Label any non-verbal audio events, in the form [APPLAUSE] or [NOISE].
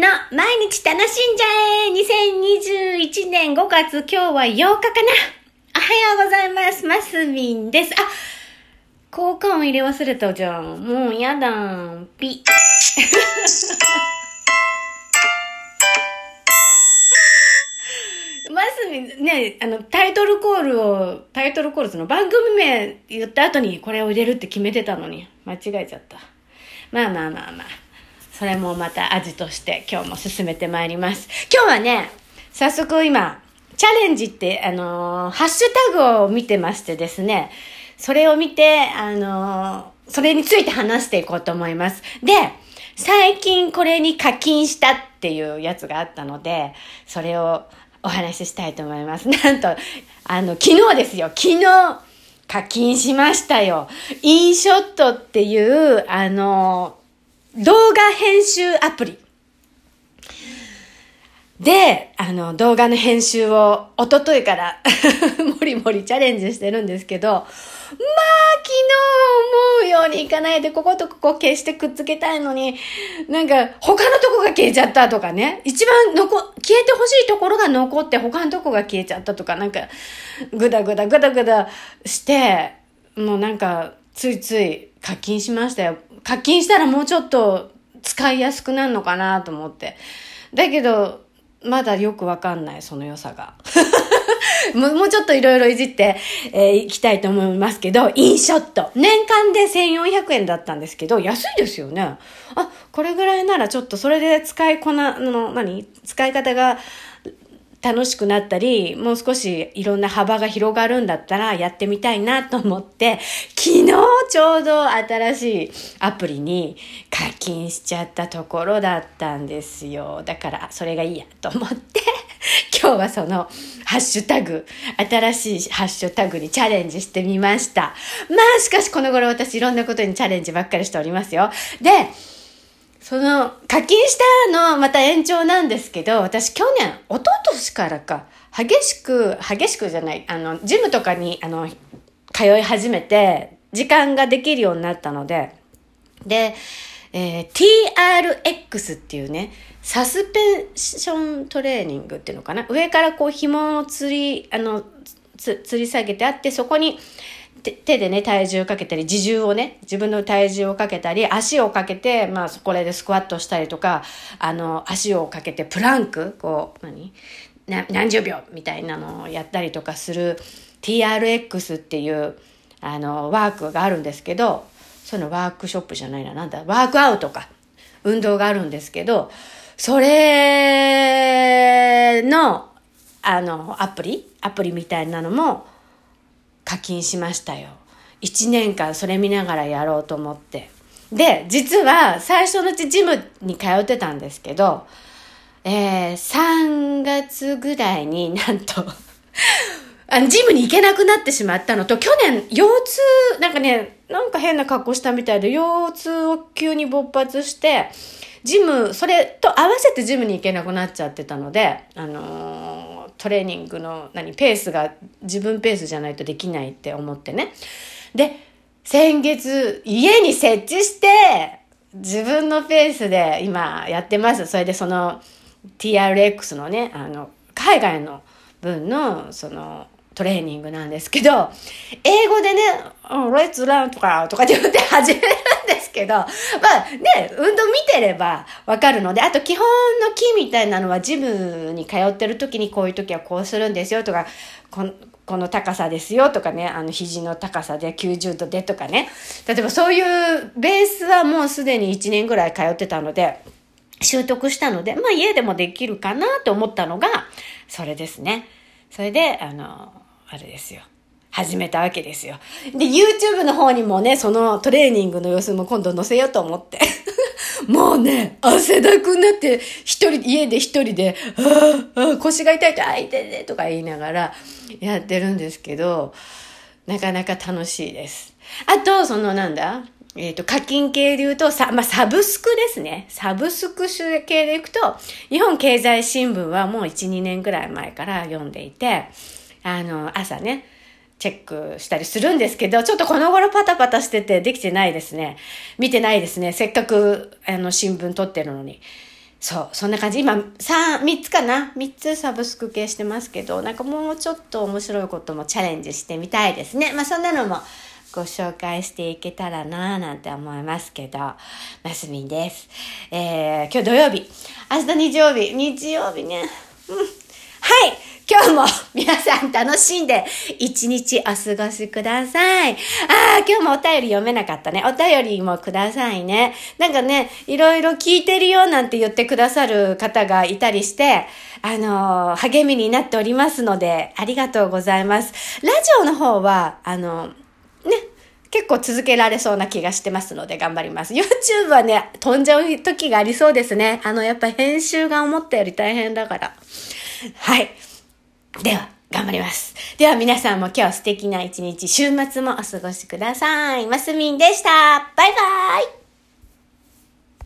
の毎日楽しんじゃえ !2021 年5月今日は8日かなおはようございます。マスミンです。あ効果音入れ忘れたじゃん。もうやだん。ピ。[LAUGHS] マスミン、ね、あの、タイトルコールを、タイトルコールその番組名言った後にこれを入れるって決めてたのに、間違えちゃった。まあまあまあまあ。それもまた味として今日も進めてまいります。今日はね、早速今、チャレンジって、あのー、ハッシュタグを見てましてですね、それを見て、あのー、それについて話していこうと思います。で、最近これに課金したっていうやつがあったので、それをお話ししたいと思います。[LAUGHS] なんと、あの、昨日ですよ、昨日、課金しましたよ。インショットっていう、あの、動画編集アプリ。で、あの、動画の編集を、おとといから [LAUGHS] もりもりチャレンジしてるんですけど、まあ、昨日思うようにいかないで、こことここ消してくっつけたいのに、なんか、他のとこが消えちゃったとかね、一番残、消えてほしいところが残って、他のとこが消えちゃったとか、なんか、ぐだぐだぐだぐだして、もうなんか、ついつい課金しましたよ。課金したらもうちょっと使いやすくなるのかなと思って。だけど、まだよくわかんない、その良さが。[LAUGHS] もうちょっといろいろいじって、えー、いきたいと思いますけど、インショット。年間で1400円だったんですけど、安いですよね。あ、これぐらいならちょっとそれで使いこな、の、何？使い方が楽しくなったり、もう少しいろんな幅が広がるんだったらやってみたいなと思って、昨日ちょうど新しいアプリに課金しちゃったところだったんですよ。だからそれがいいやと思って、[LAUGHS] 今日はそのハッシュタグ、新しいハッシュタグにチャレンジしてみました。まあしかしこの頃私いろんなことにチャレンジばっかりしておりますよ。で、その、課金したのまた延長なんですけど、私去年、一昨年からか、激しく、激しくじゃない、あの、ジムとかに、あの、通い始めて、時間ができるようになったので、で、えー、TRX っていうね、サスペンショントレーニングっていうのかな上からこう紐を吊り、あの、つ、吊り下げてあって、そこに、手でね、体重をかけたり、自重をね、自分の体重をかけたり、足をかけて、まあ、これでスクワットしたりとか、あの、足をかけてプランク、こう、何？何十秒みたいなのをやったりとかする TRX っていう、あの、ワークがあるんですけど、そのワークショップじゃないな、なんだ、ワークアウトか、運動があるんですけど、それの、あの、アプリ？アプリみたいなのも、課金しましたよ。1年間それ見ながらやろうと思って。で、実は最初のうちジムに通ってたんですけど、えー、3月ぐらいになんとあの、ジムに行けなくなってしまったのと、去年、腰痛、なんかね、なんか変な格好したみたいで、腰痛を急に勃発して、ジム、それと合わせてジムに行けなくなっちゃってたので、あのートレーニングの何ペースが自分ペースじゃないとできないって思ってね。で、先月家に設置して自分のペースで今やってます。それでその TRX のね、あの、海外の分のそのトレーニングなんですけど、英語でね、レッツランとか、とかって言って始めるけど、まあね、運動見てればわかるので、あと基本の木みたいなのはジムに通ってる時にこういう時はこうするんですよとか、このこの高さですよとかね、あの肘の高さで90度でとかね。例えばそういうベースはもうすでに1年ぐらい通ってたので、習得したので、まあ家でもできるかなと思ったのが、それですね。それで、あの、あれですよ。始めたわけですよ。で、YouTube の方にもね、そのトレーニングの様子も今度載せようと思って。[LAUGHS] もうね、汗だくになって、一人、家で一人で、ああ、腰が痛いと、あ、痛いね、とか言いながらやってるんですけど、なかなか楽しいです。あと、そのなんだえっ、ー、と、課金系で言うと、さ、まあ、サブスクですね。サブスク系でいくと、日本経済新聞はもう1、2年ぐらい前から読んでいて、あの、朝ね、チェックしたりするんですけど、ちょっとこの頃パタパタしててできてないですね。見てないですね。せっかく、あの、新聞撮ってるのに。そう、そんな感じ。今、三、三つかな？三つサブスク系してますけど、なんかもうちょっと面白いこともチャレンジしてみたいですね。まあそんなのもご紹介していけたらなぁなんて思いますけど、マスミンです。えー、今日土曜日。明日日曜日。日曜日ね。うん。はい今日も皆さん楽しんで一日お過ごしください。ああ、今日もお便り読めなかったね。お便りもくださいね。なんかね、いろいろ聞いてるよなんて言ってくださる方がいたりして、あのー、励みになっておりますので、ありがとうございます。ラジオの方は、あの、ね、結構続けられそうな気がしてますので頑張ります。YouTube はね、飛んじゃう時がありそうですね。あの、やっぱ編集が思ったより大変だから。はい。では、頑張ります。では皆さんも今日素敵な一日、週末もお過ごしください。マスミンでした。バイバイ